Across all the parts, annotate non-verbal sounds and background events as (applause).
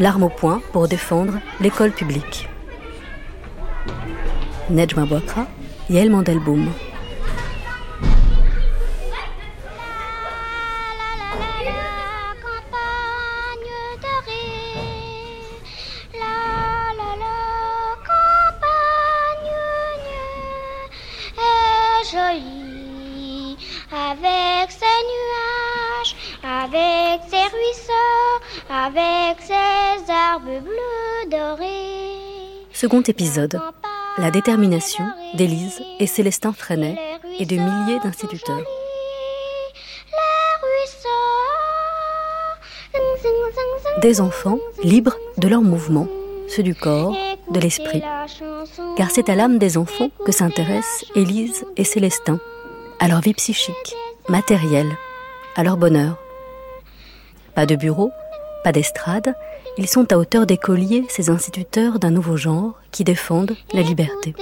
l'arme au poing pour défendre l'école publique. Nejma Bouakra, Yael Mandelboum. Second épisode, la détermination d'Élise et Célestin Freinet et de milliers d'instituteurs. Des enfants libres de leurs mouvements, ceux du corps, de l'esprit. Car c'est à l'âme des enfants que s'intéressent Élise et Célestin à leur vie psychique, matérielle, à leur bonheur. Pas de bureau, pas d'estrade, ils sont à hauteur d'écoliers, ces instituteurs d'un nouveau genre qui défendent la liberté.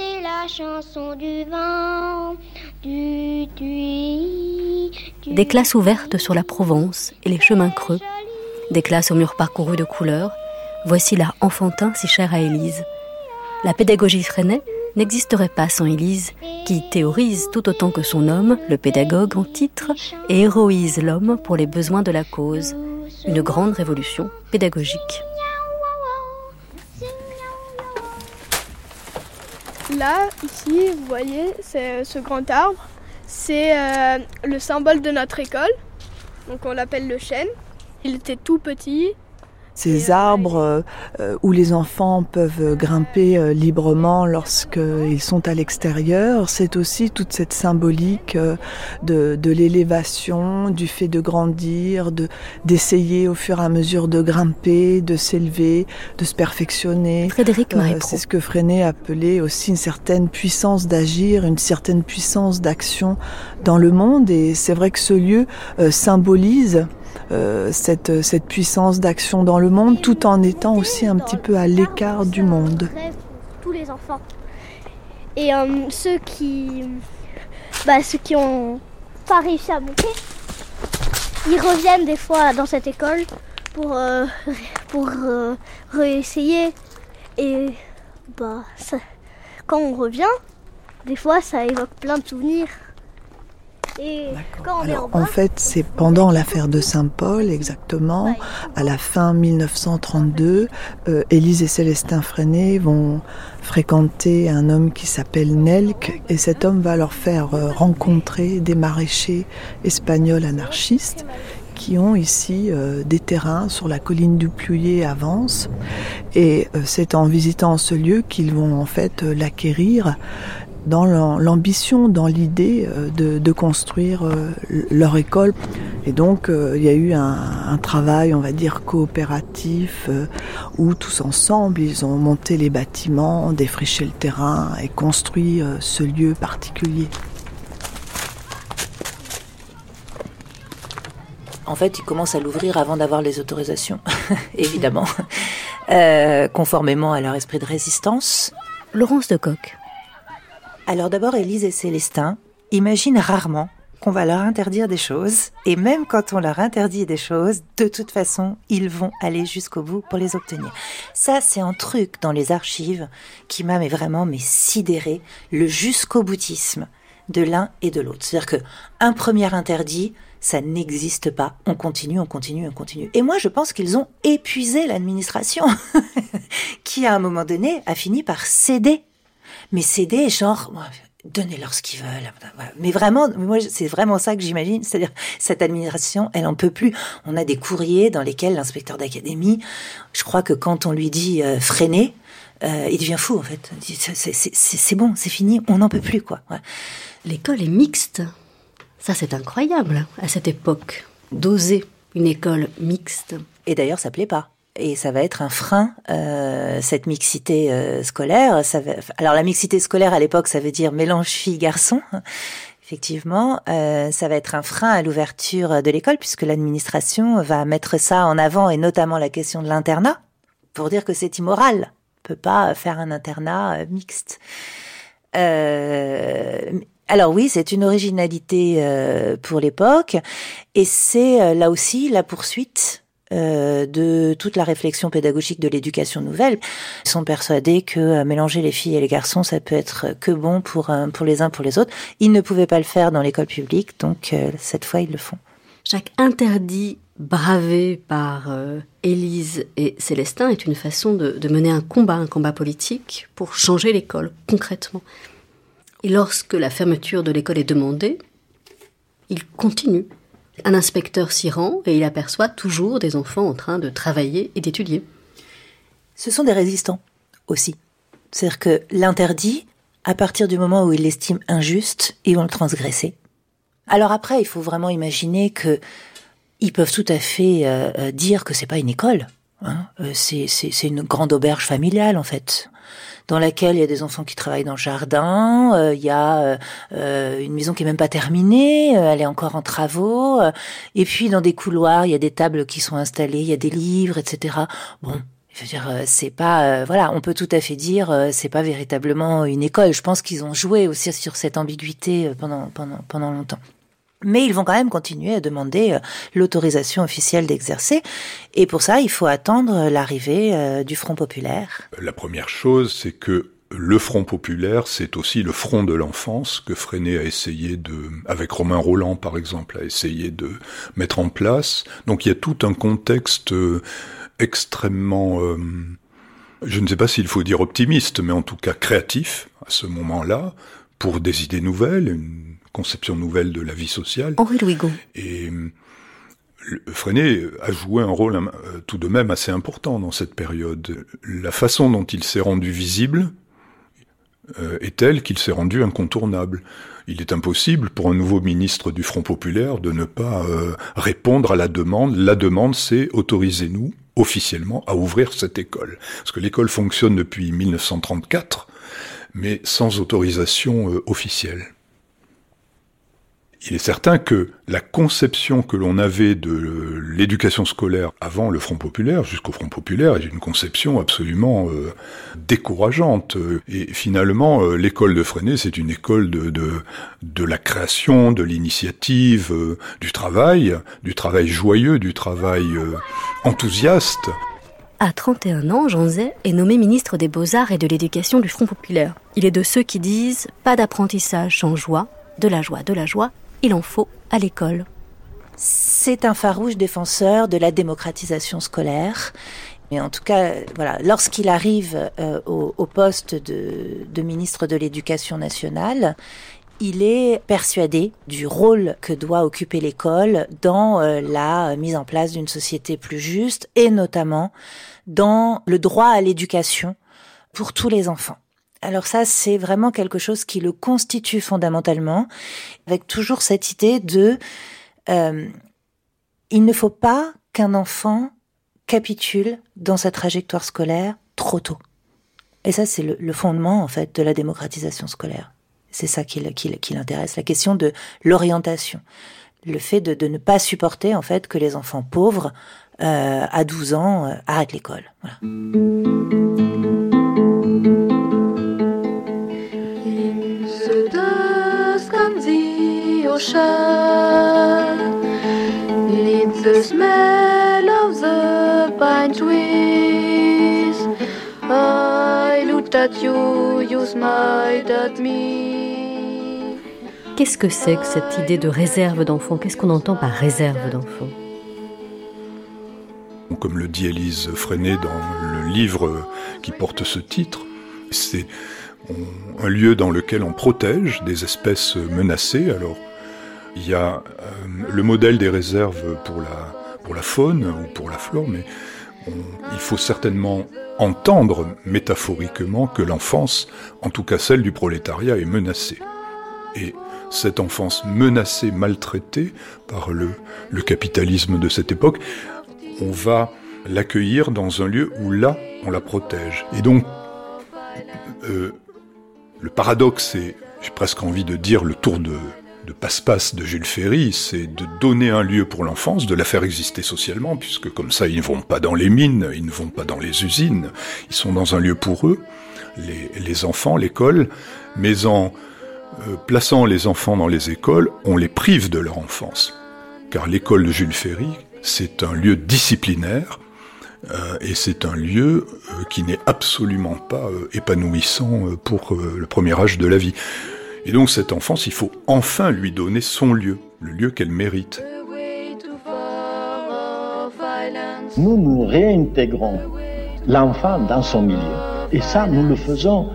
Des classes ouvertes sur la Provence et les chemins creux, des classes aux murs parcourus de couleurs, voici l'art enfantin si cher à Élise. La pédagogie freinait n'existerait pas sans Élise, qui théorise tout autant que son homme, le pédagogue en titre, et héroïse l'homme pour les besoins de la cause. Une grande révolution pédagogique. Là, ici, vous voyez, c'est ce grand arbre. C'est euh, le symbole de notre école. Donc on l'appelle le chêne. Il était tout petit, ces arbres euh, euh, où les enfants peuvent grimper euh, librement lorsqu'ils sont à l'extérieur. C'est aussi toute cette symbolique de, de l'élévation, du fait de grandir, de d'essayer au fur et à mesure de grimper, de s'élever, de se perfectionner. Frédéric C'est ce que Freinet appelait aussi une certaine puissance d'agir, une certaine puissance d'action dans le monde. Et c'est vrai que ce lieu symbolise euh, cette, cette puissance d'action dans le monde tout en étant aussi un petit peu à l'écart du monde. Tous les enfants. Et euh, ceux qui bah, ceux qui ont pas réussi à monter, ils reviennent des fois dans cette école pour, euh, pour réessayer. Et bah, quand on revient, des fois ça évoque plein de souvenirs. En, fait, c'est pendant l'affaire de Saint-Paul, exactement, à la fin 1932, euh, Élise et Célestin Freinet vont fréquenter un homme qui s'appelle Nelk, et cet homme va leur faire euh, rencontrer des maraîchers espagnols anarchistes qui ont ici euh, des terrains sur la colline du Plouillet à Vence. Et c'est en visitant ce lieu qu'ils vont en fait l'acquérir dans l'ambition, dans l'idée euh, de, construire euh, leur école. Et donc, euh, il y a eu un, travail, on va dire, coopératif, où tous ensemble, ils ont monté les bâtiments, défriché le terrain et construit ce lieu particulier. En fait, ils commencent à l'ouvrir avant d'avoir les autorisations, (laughs) évidemment, conformément à leur esprit de résistance. Laurence de Coq. Alors d'abord, Élise et Célestin imaginent rarement qu'on va leur interdire des choses, et même quand on leur interdit des choses, de toute façon, ils vont aller jusqu'au bout pour les obtenir. Ça, c'est un truc dans les archives qui m'a vraiment mais sidéré, le jusqu'au boutisme de l'un et de l'autre. C'est-à-dire que un premier interdit, ça n'existe pas. On continue, on continue, on continue. Et moi, je pense qu'ils ont épuisé l'administration, (laughs) qui à un moment donné a fini par céder mais céder, genre, donnez-leur ce qu'ils veulent. Mais vraiment, moi, c'est vraiment ça que j'imagine. C'est-à-dire, cette administration, elle en peut plus. On a des courriers dans lesquels l'inspecteur d'académie, je crois que quand on lui dit euh, freiner, euh, il devient fou, en fait. C'est bon, c'est fini, on n'en peut plus, quoi. L'école est mixte. Ça, c'est incroyable, à cette époque, d'oser une école mixte. Et d'ailleurs, ça plaît pas et ça va être un frein euh, cette mixité euh, scolaire. Ça alors la mixité scolaire à l'époque, ça veut dire mélange filles-garçons. (laughs) Effectivement, euh, ça va être un frein à l'ouverture de l'école puisque l'administration va mettre ça en avant et notamment la question de l'internat pour dire que c'est immoral. On peut pas faire un internat mixte. alors oui, c'est une originalité pour l'époque et c'est là aussi la poursuite euh, de toute la réflexion pédagogique de l'éducation nouvelle. Ils sont persuadés que euh, mélanger les filles et les garçons, ça peut être que bon pour, pour les uns pour les autres. Ils ne pouvaient pas le faire dans l'école publique, donc cette fois ils le font. Chaque interdit bravé par Élise et Célestin est une façon de, de mener un combat, un combat politique pour changer l'école concrètement. Et lorsque la fermeture de l'école est demandée, il continue un inspecteur s'y rend et il aperçoit toujours des enfants en train de travailler et d'étudier. Ce sont des résistants aussi. C'est-à-dire que l'interdit, à partir du moment où ils l'estiment injuste, ils vont le transgresser. Alors après, il faut vraiment imaginer que ils peuvent tout à fait euh, euh, dire que c'est pas une école. Hein. Euh, c'est une grande auberge familiale en fait dans laquelle il y a des enfants qui travaillent dans le jardin, euh, il y a euh, euh, une maison qui est même pas terminée, elle est encore en travaux, et puis dans des couloirs, il y a des tables qui sont installées, il y a des livres, etc. Bon, je veux dire, c'est pas, voilà, on peut tout à fait dire, c'est pas véritablement une école. Je pense qu'ils ont joué aussi sur cette ambiguïté pendant pendant pendant longtemps. Mais ils vont quand même continuer à demander euh, l'autorisation officielle d'exercer. Et pour ça, il faut attendre l'arrivée euh, du Front populaire. La première chose, c'est que le Front populaire, c'est aussi le front de l'enfance que Freinet a essayé de, avec Romain Roland par exemple, a essayé de mettre en place. Donc il y a tout un contexte euh, extrêmement, je ne sais pas s'il faut dire optimiste, mais en tout cas créatif à ce moment-là, pour des idées nouvelles, conception nouvelle de la vie sociale. Henri Louigo. Et Freinet a joué un rôle euh, tout de même assez important dans cette période. La façon dont il s'est rendu visible euh, est telle qu'il s'est rendu incontournable. Il est impossible pour un nouveau ministre du Front populaire de ne pas euh, répondre à la demande. La demande, c'est autorisez-nous officiellement à ouvrir cette école. Parce que l'école fonctionne depuis 1934, mais sans autorisation officielle. Il est certain que la conception que l'on avait de l'éducation scolaire avant le Front populaire, jusqu'au Front populaire, est une conception absolument euh, décourageante. Et finalement, euh, l'école de Freinet, c'est une école de, la création, de l'initiative, euh, du travail, du travail joyeux, du travail enthousiaste. À 31 ans, Jean Zay est nommé ministre des Beaux-Arts et de l'Éducation du Front populaire. Il est de ceux qui disent pas d'apprentissage sans joie, de la joie, de la joie, il en faut à l'école. C'est un farouche défenseur de la démocratisation scolaire. Mais en tout cas, voilà, lorsqu'il arrive euh, au, poste de, ministre de l'Éducation nationale, il est persuadé du rôle que doit occuper l'école dans euh, la mise en place d'une société plus juste et notamment dans le droit à l'éducation pour tous les enfants. Alors ça, c'est vraiment quelque chose qui le constitue fondamentalement, avec toujours cette idée de euh, il ne faut pas qu'un enfant capitule dans sa trajectoire scolaire trop tôt. Et ça, c'est le, fondement en fait de la démocratisation scolaire. C'est ça qui, l'intéresse, la question de l'orientation, le fait de, ne pas supporter en fait que les enfants pauvres euh, à 12 ans euh, arrêtent l'école. Qu'est-ce que c'est que cette idée de réserve d'enfants Qu'est-ce qu'on entend par réserve d'enfants Comme le dit Élise Freinet dans le livre qui porte ce titre, c'est un lieu dans lequel on protège des espèces menacées. Alors, il y a euh, le modèle des réserves pour la, faune ou pour la flore, mais il faut certainement entendre métaphoriquement que l'enfance, en tout cas celle du prolétariat, est menacée. Et cette enfance menacée, maltraitée par le, le capitalisme de cette époque, on va l'accueillir dans un lieu où là, on la protège. Et donc, euh, le paradoxe, c'est, j'ai presque envie de dire, le tour de, de passe-passe de Jules Ferry, c'est de donner un lieu pour l'enfance, de la faire exister socialement, puisque comme ça, ils ne vont pas dans les mines, ils ne vont pas dans les usines, ils sont dans un lieu pour eux, les, enfants, l'école, mais en euh, plaçant les enfants dans les écoles, on les prive de leur enfance. Car l'école de Jules Ferry, c'est un lieu disciplinaire euh, et c'est un lieu euh, qui n'est absolument pas épanouissant pour le premier âge de la vie. Et donc cette enfance, il faut enfin lui donner son lieu, le lieu qu'elle mérite. Nous nous réintégrons l'enfant dans son milieu. Et ça, nous le faisons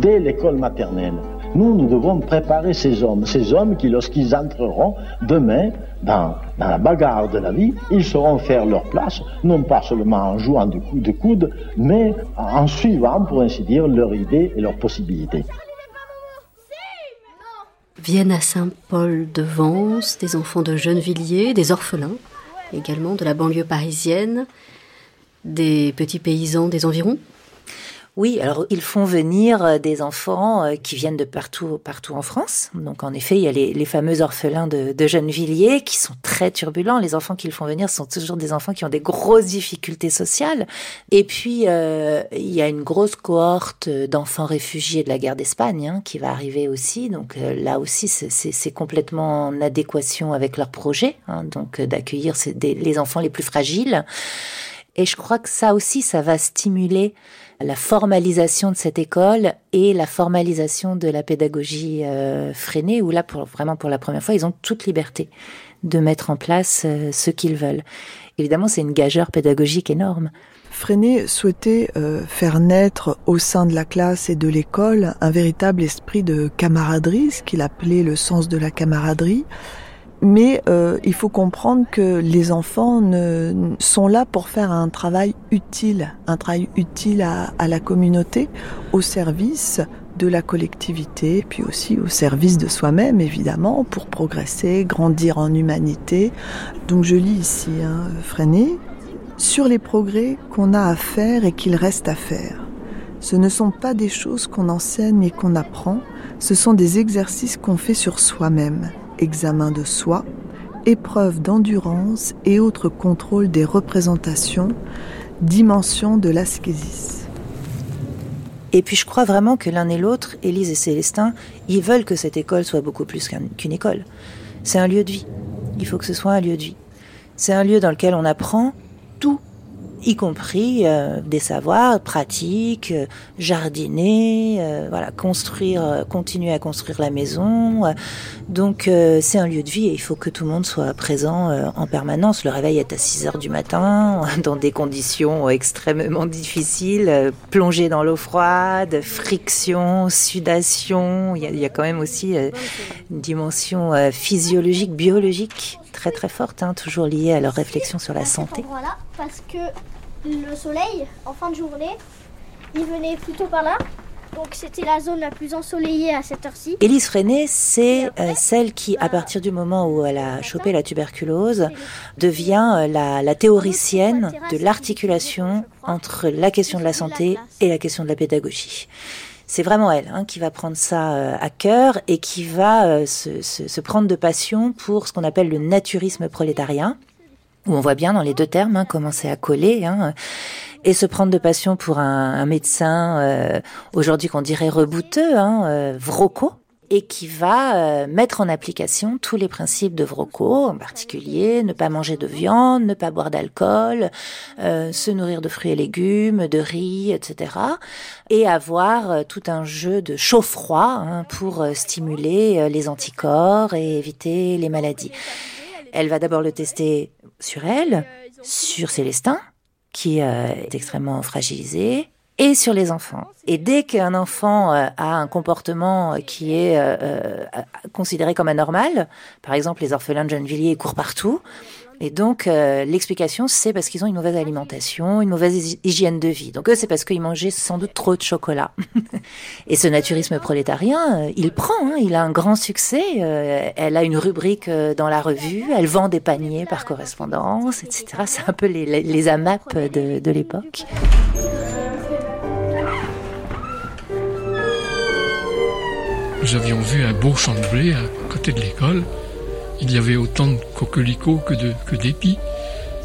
dès l'école maternelle. Nous, nous devons préparer ces hommes, ces hommes qui, lorsqu'ils entreront demain dans, la bagarre de la vie, ils sauront faire leur place, non pas seulement en jouant de de coude, mais en suivant, pour ainsi dire, leurs idées et leurs possibilités. Viennent à Saint-Paul de Vence des enfants de Gennevilliers, des orphelins, également de la banlieue parisienne, des petits paysans des environs oui, alors ils font venir euh, des enfants euh, qui viennent de partout, partout en France. Donc en effet, il y a les, fameux orphelins de, de Gennevilliers qui sont très turbulents. Les enfants qu'ils font venir sont toujours des enfants qui ont des grosses difficultés sociales. Et puis euh, il y a une grosse cohorte d'enfants réfugiés de la guerre d'Espagne hein, qui va arriver aussi. Donc là aussi, c'est complètement en adéquation avec leur projet, hein, donc d'accueillir les enfants les plus fragiles. Et je crois que ça aussi, ça va stimuler la formalisation de cette école et la formalisation de la pédagogie euh, freinée, où là, pour, vraiment pour la première fois, ils ont toute liberté de mettre en place euh, ce qu'ils veulent. Évidemment, c'est une gageure pédagogique énorme. Freinet souhaitait euh, faire naître au sein de la classe et de l'école un véritable esprit de camaraderie, ce qu'il appelait le sens de la camaraderie, mais euh, il faut comprendre que les enfants ne, sont là pour faire un travail utile, un travail utile à, à, la communauté, au service de la collectivité, puis aussi au service de soi-même, évidemment, pour progresser, grandir en humanité. Donc je lis ici, hein, Freinet, sur les progrès qu'on a à faire et qu'il reste à faire. Ce ne sont pas des choses qu'on enseigne et qu'on apprend, ce sont des exercices qu'on fait sur soi-même examen de soi, épreuve d'endurance et autres contrôles des représentations, dimension de l'ascésis. Et puis je crois vraiment que l'un et l'autre, Élise et Célestin, ils veulent que cette école soit beaucoup plus qu'une école. C'est un lieu de vie. Il faut que ce soit un lieu de vie. C'est un lieu dans lequel on apprend tout y compris euh, des savoirs pratiques, euh, jardiner, euh, voilà, construire, continuer à construire la maison. donc c'est un lieu de vie et il faut que tout le monde soit présent en permanence. Le réveil est à 6 heures du matin, (laughs) dans des conditions extrêmement difficiles, plongé dans l'eau froide, friction, sudation. Il y a, quand même aussi une dimension physiologique, biologique très très forte, hein, toujours liée à leur réflexion sur la santé. Voilà, parce que le soleil, en fin de journée, il venait plutôt par là. Donc c'était la zone la plus ensoleillée à cette heure-ci. Élise Freinet, c'est euh, celle qui, à partir du moment où elle a chopé la tuberculose, devient euh, la, la théoricienne de l'articulation entre la question de la santé et la question de la pédagogie. C'est vraiment elle hein, qui va prendre ça euh, à cœur et qui va se, se, se, prendre de passion pour ce qu'on appelle le naturisme prolétarien, où on voit bien dans les deux termes hein, commencer à coller. Hein, et se prendre de passion pour un, médecin euh, aujourd'hui qu'on dirait rebouteux, hein, Vroco, et qui va euh, mettre en application tous les principes de Vroco, en particulier ne pas manger de viande, ne pas boire d'alcool, euh, se nourrir de fruits et légumes, de riz, etc. Et avoir euh, tout un jeu de chaud-froid hein, pour stimuler les anticorps et éviter les maladies. Elle va d'abord le tester sur elle, sur Célestin, qui est extrêmement fragilisé, et sur les enfants. Et dès qu'un enfant euh, a un comportement qui est euh, euh, considéré comme anormal, par exemple les orphelins de Gennevilliers courent partout, et donc l'explication c'est parce qu'ils ont une mauvaise alimentation, une mauvaise hygiène de vie. Donc eux c'est parce qu'ils mangeaient sans doute trop de chocolat. (laughs) et ce naturisme prolétarien, il prend, hein, il a un grand succès. elle a une rubrique dans la revue, elle vend des paniers par correspondance, etc. C'est un peu les, les, AMAP de, de l'époque. nous avions vu un beau champ de blé à côté de l'école. Il y avait autant de coquelicots que, de, que d'épis.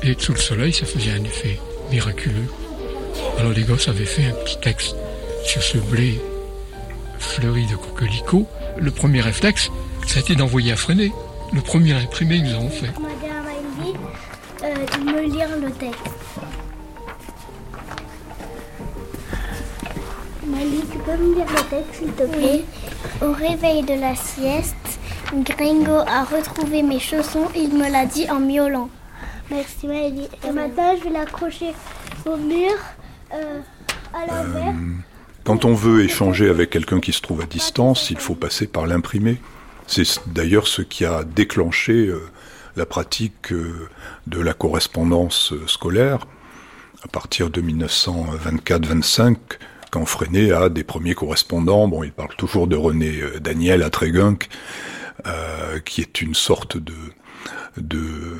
Et sous le soleil, ça faisait un effet miraculeux. Alors les gosses avaient fait un petit texte sur ce blé fleuri de coquelicots. Le premier réflexe, ça a été d'envoyer à freiner. Le premier imprimé que nous avons fait. euh, me lire le texte. Mali, tu peux me lire le texte, s'il te plaît? Au réveil de la sieste, Gringo a retrouvé mes chaussons. Il me l'a dit en miaulant. Merci, Mali. Et maintenant, je vais l'accrocher au mur euh, à l'envers. Quand on veut échanger avec quelqu'un qui se trouve à distance, il faut passer par l'imprimé. C'est d'ailleurs ce qui a déclenché euh, la pratique euh, de la correspondance euh, scolaire à partir de 1924-25, quand Freinet a des premiers correspondants. Bon, il parle toujours de René Daniel à Trégunc, qui est une sorte de, de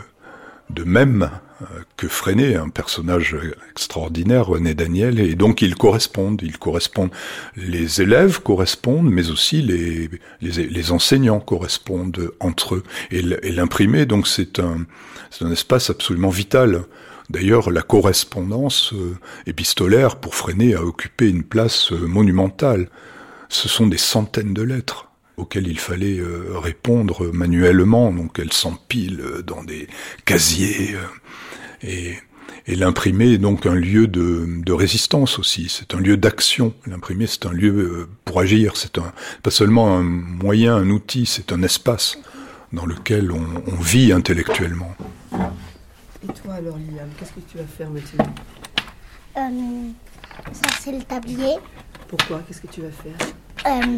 de même euh, que Freinet, un personnage extraordinaire, René Daniel, et donc ils correspondent, ils correspondent, les élèves correspondent, mais aussi les, les, enseignants correspondent entre eux. Et l'imprimé, donc c'est un, c'est un espace absolument vital. D'ailleurs, la correspondance euh, épistolaire pour Freinet a occupé une place euh, monumentale. Ce sont des centaines de lettres auxquelles il fallait euh, répondre manuellement, donc elles s'empilent dans des casiers euh, et, et l'imprimé est donc un lieu de, de résistance aussi, c'est un lieu d'action. L'imprimé c'est un lieu euh, pour agir, c'est un, pas seulement un moyen, un outil, c'est un espace dans lequel on, on vit intellectuellement. Et toi alors Liliane, qu'est-ce que tu vas faire maintenant? Euh, Ça c'est le tablier. Pourquoi? Qu'est-ce que tu vas faire? Euh,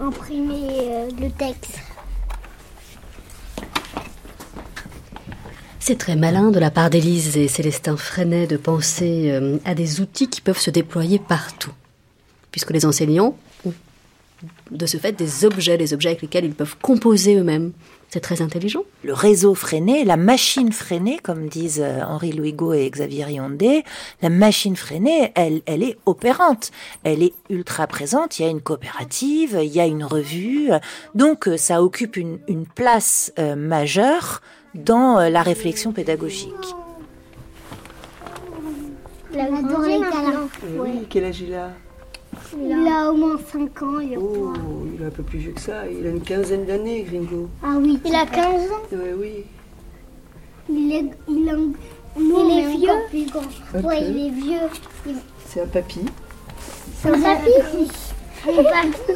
imprimer euh, le texte. C'est très malin de la part d'Élise et Célestin Freinet de penser euh, à des outils qui peuvent se déployer partout. Puisque les enseignants ont de ce fait des objets, des objets avec lesquels ils peuvent composer eux-mêmes. C'est très intelligent. Le réseau freiné, la machine freinée, comme disent euh, Henri Louis et Xavier Riondé, la machine freinée, elle, elle est opérante. Elle est ultra présente. Il y a une coopérative, il y a une revue. Donc, euh, ça occupe une, une place euh, majeure dans la réflexion pédagogique. La grande Oui, quel âge il a? Il a au moins 5 ans. Il, oh, il est un peu plus vieux que ça. Il a une quinzaine d'années, Gringo. Ah oui, il a 15 ans Oui, oui. Il est, il a, il est vieux. Plus grand. Oui, il est vieux. C'est un papy. C'est un papy Un papy.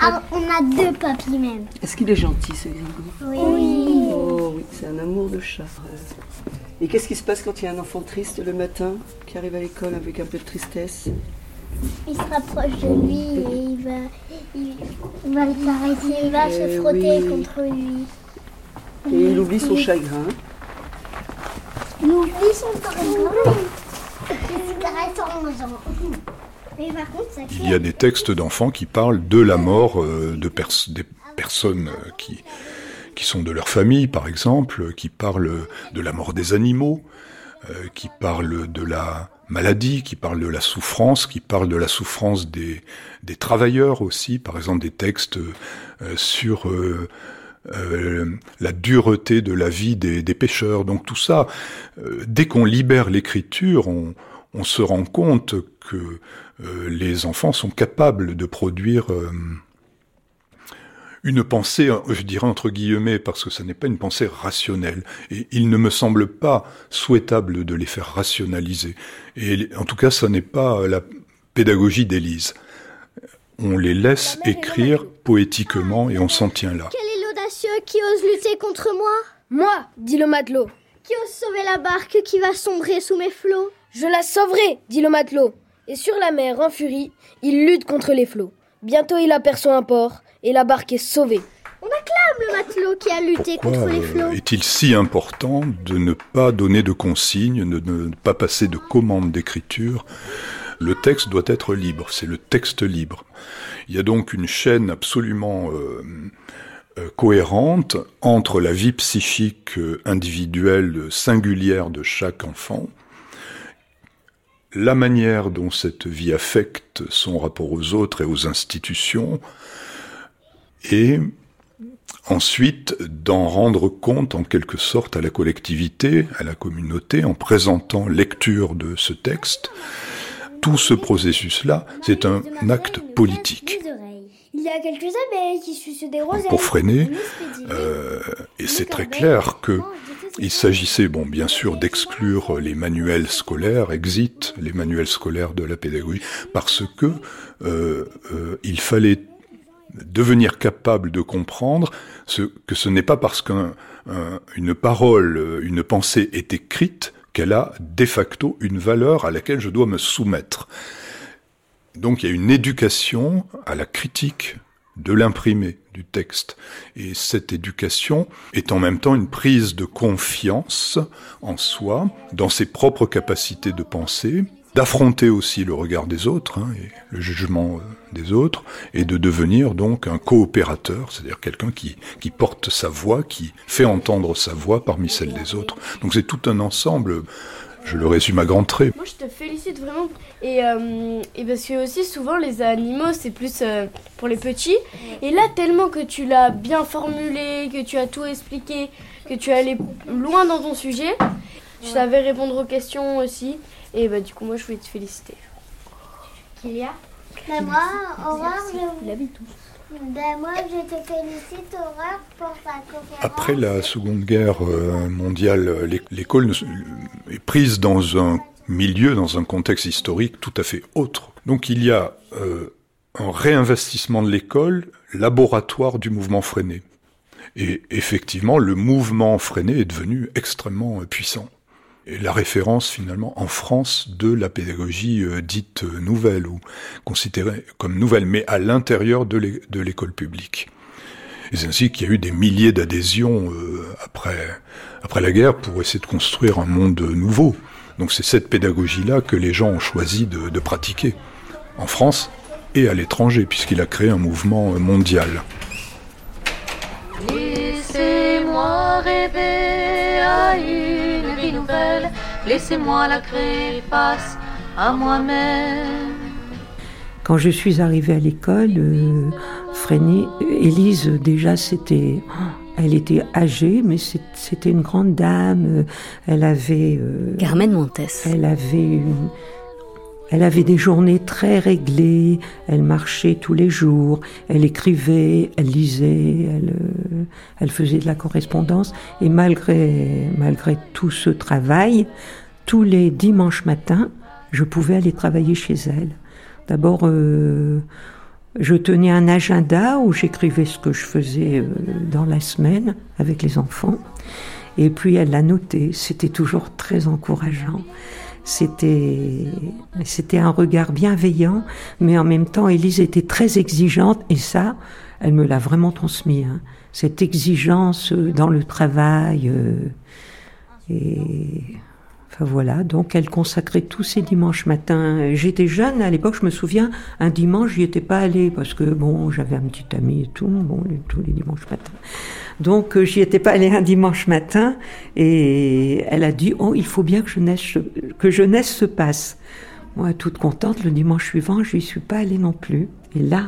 Ah, on a deux papis même. Est-ce qu'il est gentil, ce Gringo Oui. Oh oui, c'est un amour de chat. Et qu'est-ce qui se passe quand il y a un enfant triste le matin qui arrive à l'école avec un peu de tristesse? Il se rapproche de lui et il va, il, va le caresser, il va se frotter contre lui. Et il oublie son chagrin. Il oublie son chagrin. Il caresse en mangeant. Mais par contre, ça il y a des textes d'enfants qui parlent de la mort euh, de des personnes euh, qui, qui sont de leur famille, par exemple, qui parlent de la mort des animaux, euh, qui parlent de la maladie, qui parle de la souffrance, qui parle de la souffrance des, des travailleurs aussi, par exemple des textes euh, sur euh, euh, la dureté de la vie des, des pêcheurs. Donc tout ça, dès qu'on libère l'écriture, on, on, se rend compte que les enfants sont capables de produire une pensée, je dirais entre guillemets, parce que ce n'est pas une pensée rationnelle. Et il ne me semble pas souhaitable de les faire rationaliser. Et en tout cas, ce n'est pas la pédagogie d'Élise. On les laisse écrire poétiquement et on s'en tient là. Quel est l'audacieux qui ose lutter contre moi? Moi, dit le matelot. Qui ose sauver la barque qui va sombrer sous mes flots? Je la sauverai, dit le matelot. Et sur la mer, en furie, il lutte contre les flots. Bientôt il aperçoit un port, et la barque est sauvée. On acclame le matelot qui a lutté contre les flots. Euh, est-il si important de ne pas donner de consignes, de ne pas passer de commandes d'écriture? Le texte doit être libre, c'est le texte libre. Il y a donc une chaîne absolument euh, euh, cohérente entre la vie psychique individuelle singulière de chaque enfant, la manière dont cette vie affecte son rapport aux autres et aux institutions, et ensuite d'en rendre compte en quelque sorte à la collectivité, à la communauté, en présentant lecture de ce texte. Tout ce processus-là, c'est un acte politique. Il y a quelques abeilles qui sucent des. Pour freiner, euh, et c'est très clair que Il s'agissait, bon, bien sûr, d'exclure les manuels scolaires, exit les manuels scolaires de la pédagogie, parce que euh, euh, il fallait devenir capable de comprendre que ce n'est pas parce qu'une parole, une pensée est écrite qu'elle a de facto une valeur à laquelle je dois me soumettre. Donc il y a une éducation à la critique de l'imprimé du texte. Et cette éducation est en même temps une prise de confiance en soi, dans ses propres capacités de penser, d'affronter aussi le regard des autres hein, et le jugement euh, des autres, et de devenir donc un coopérateur, c'est-à-dire quelqu'un qui, qui porte sa voix, qui fait entendre sa voix parmi celle des autres. Donc c'est tout un ensemble je le résume à grands traits. Moi, je te félicite vraiment. Et, euh, et parce que aussi, souvent, les animaux, c'est plus euh, pour les petits. Et là, tellement que tu l'as bien formulé, que tu as tout expliqué, que tu es allé loin dans ton sujet, tu savais répondre aux questions aussi. Et bah, du coup, moi, je voulais te féliciter. Kylia ben moi, Aurore, je... Ben moi, je te félicite, Aurore, pour ta conférence. Après la Seconde Guerre euh, mondiale, l'école est prise dans un milieu, dans un contexte historique tout à fait autre. Donc il y a euh, un réinvestissement de l'école, laboratoire du mouvement freiné. Et effectivement, le mouvement freiné est devenu extrêmement puissant et la référence finalement en France de la pédagogie euh, dite euh, nouvelle ou considérée comme nouvelle, mais à l'intérieur de l'école publique. Et c'est ainsi qu'il y a eu des milliers d'adhésions euh, après, après la guerre pour essayer de construire un monde nouveau. Donc c'est cette pédagogie-là que les gens ont choisi de, de pratiquer en France et à l'étranger, puisqu'il a créé un mouvement mondial. Laissez-moi rêver à nouvelle, laissez-moi la créer face à moi-même. Quand je suis arrivée à l'école, euh, Freinet, Élise déjà c'était, elle était âgée, mais c'était une grande dame. Elle avait euh, Carmen Montes. Elle avait une, elle avait des journées très réglées, elle marchait tous les jours, elle écrivait, elle lisait, elle, euh, elle faisait de la correspondance. Et malgré, malgré tout ce travail, tous les dimanches matins, je pouvais aller travailler chez elle. D'abord, euh, je tenais un agenda où j'écrivais ce que je faisais euh, dans la semaine avec les enfants. Et puis elle l'a noté. C'était toujours très encourageant. C'était, c'était un regard bienveillant, mais en même temps, Élise était très exigeante et ça, elle me l'a vraiment transmis. Hein. Cette exigence dans le travail. Euh, et Enfin voilà, donc elle consacrait tous ses dimanches matins. J'étais jeune à l'époque, je me souviens, un dimanche, j'y étais pas allée parce que bon, j'avais un petit ami et tout, bon, tous les dimanches matins. Donc euh, j'y étais pas allée un dimanche matin et elle a dit oh il faut bien que jeunesse que jeunesse se passe. Moi toute contente le dimanche suivant je n'y suis pas allée non plus. Et là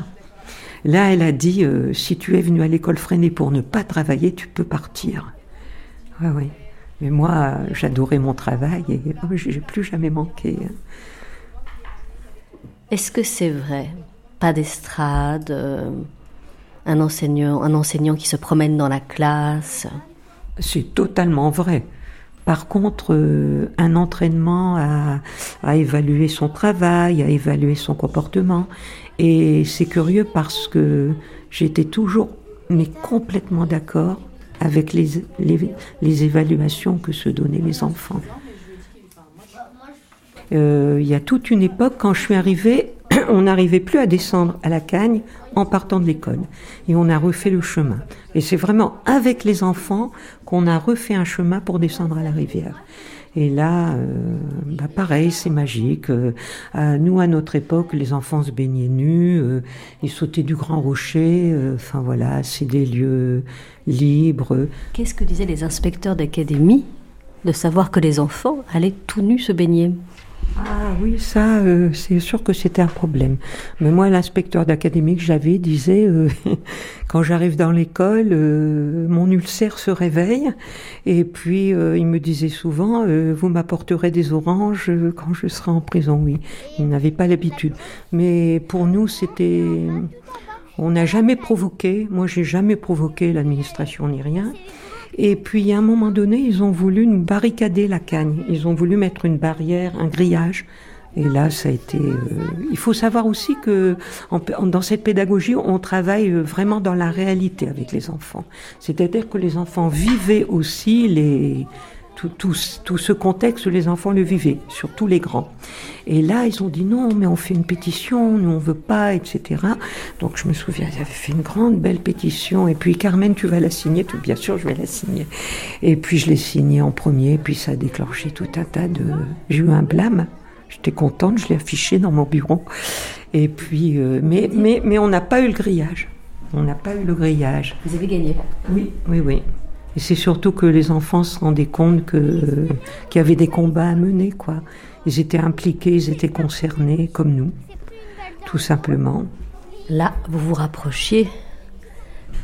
là elle a dit euh, si tu es venu à l'école freinée pour ne pas travailler tu peux partir. Ouais ouais. Mais moi j'adorais mon travail et oh, j'ai plus jamais manqué. Hein. Est-ce que c'est vrai? Pas d'estrade euh, un enseignant, un enseignant qui se promène dans la classe? C'est totalement vrai. Par contre, euh, un entraînement à, à, évaluer son travail, à évaluer son comportement. Et c'est curieux parce que j'étais toujours, mais complètement d'accord avec les, les, évaluations que se donnaient les enfants. Euh, il y a toute une époque, quand je suis arrivée, (clears throat) on n'arrivait plus à descendre à la cagne en partant de l'école. Et on a refait le chemin. Et c'est vraiment avec les enfants qu'on a refait un chemin pour descendre à la rivière. Et là, euh, bah pareil, c'est magique. Euh, nous, à notre époque, les enfants se baignaient nus, euh, ils sautaient du grand rocher. Enfin voilà, c'est des lieux libres. Qu'est-ce que disaient les inspecteurs d'académie de savoir que les enfants allaient tout nus se baigner? Ah oui, ça, euh, c'est sûr que c'était un problème. Mais moi, l'inspecteur d'académie que j'avais disait, euh, (laughs) quand j'arrive dans l'école, euh, mon ulcère se réveille. Et puis, il me disait souvent, vous m'apporterez des oranges quand je serai en prison. Oui, il n'avait pas l'habitude. Mais pour nous, c'était... On n'a jamais provoqué, moi j'ai jamais provoqué l'administration ni rien. Et puis à un moment donné, ils ont voulu nous barricader la cagne. Ils ont voulu mettre une barrière, un grillage. Et là, ça a été. Euh, il faut savoir aussi que dans cette pédagogie, on travaille euh, vraiment dans la réalité avec les enfants. C'est-à-dire que les enfants vivaient aussi les tout, tout, tout, ce contexte, les enfants le vivaient, surtout les grands. Et là, ils ont dit non, mais on fait une pétition, nous on veut pas, etc. Donc je me souviens, ils avaient fait une grande belle pétition. Et puis Carmen, tu vas la signer, tout bien sûr, je vais la signer. Et puis je l'ai signée en premier, puis ça a déclenché tout un tas de. J'ai eu un blâme. J'étais contente, je l'ai affiché dans mon bureau. Et puis, euh, mais, mais, mais on n'a pas eu le grillage. On n'a pas eu le grillage. Vous avez gagné Oui, oui, oui. Et c'est surtout que les enfants se rendaient compte que qu'il y avait des combats à mener, quoi. Ils étaient impliqués, ils étaient concernés, comme nous, tout simplement. Là, vous vous rapprochiez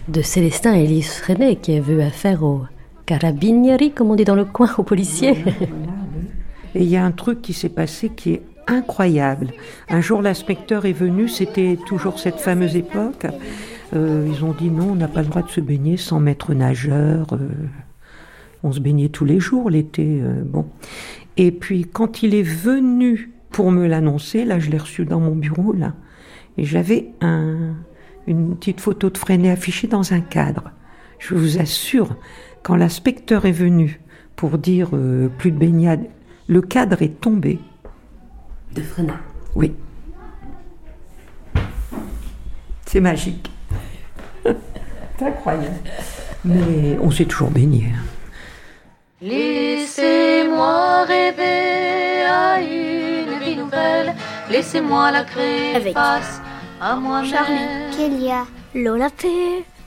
de Célestin et Elise Freinet, qui a vu affaire aux carabinieri, comme on dit dans le coin, aux policiers. Et il y a un truc qui s'est passé qui est incroyable. Un jour, l'inspecteur est venu, c'était toujours cette fameuse époque. Euh, ils ont dit non, on n'a pas le droit de se baigner sans maître nageur. Euh. on se baignait tous les jours l'été. Euh, bon. Et puis quand il est venu pour me l'annoncer, là je l'ai reçu dans mon bureau, là, et j'avais un, une petite photo de Freinet affichée dans un cadre. Je vous assure, quand l'inspecteur est venu pour dire plus de baignade, le cadre est tombé. De Freinet Oui. C'est magique. (laughs) C'est incroyable. Mais on s'est toujours baigné. Hein. Laissez-moi rêver à une vie nouvelle. Laissez-moi la créer Avec face à moi Charlie, Kélia, Lola P,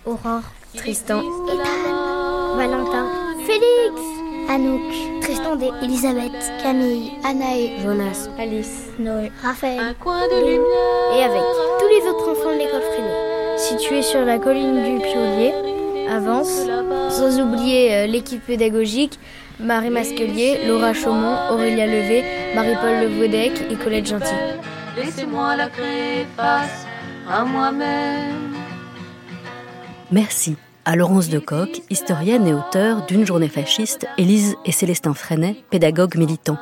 Aurore, Tristan, Ethan, Valentin, Félix, Anouk, Tristan D, Elisabeth, Camille, Anaë, Jonas, Alice, Noé, Raphaël, et avec tous les autres enfants de l'école Freinet situé sur la colline du Piolier, avance, sans oublier euh, l'équipe pédagogique, Marie Masquelier, Laura Chaumont, Aurélia Levé, Marie-Paul Levaudec et Colette Gentil. Laissez-moi la créer face à moi-même. Merci à Laurence Decoq, historienne et auteure d'une journée fasciste, Élise et Célestin Freinet, pédagogues militants.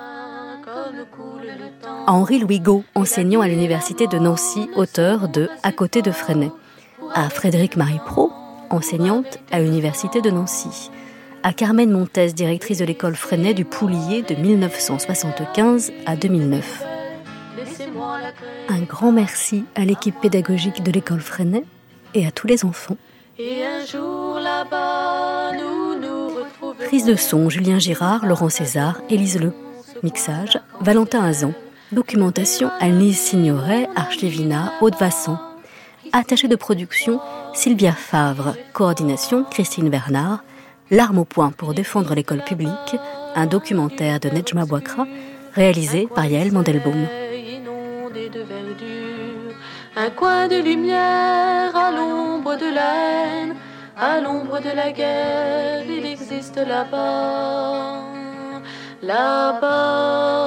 À Henri-Louis Gault, enseignant à l'université de Nancy, auteur de À côté de Freinet à Frédéric-Marie Pro, enseignante à l'Université de Nancy, à Carmen Montes, directrice de l'école Freinet du Poulier de 1975 à 2009. Un grand merci à l'équipe pédagogique de l'école Freinet et à tous les enfants. Prise de son, Julien Girard, Laurent César, Élise Le. Mixage, Valentin Azan. Documentation, Annelise Signoret, Archivina, Aude Vassan. Attachée de production, Sylvia Favre. Coordination, Christine Bernard. L'arme au point pour défendre l'école publique, un documentaire de Nejma Bouakra, réalisé par Yael Mandelbaum. Un coin de lumière à l'ombre de la haine, à l'ombre de la guerre, il existe là-bas, là-bas.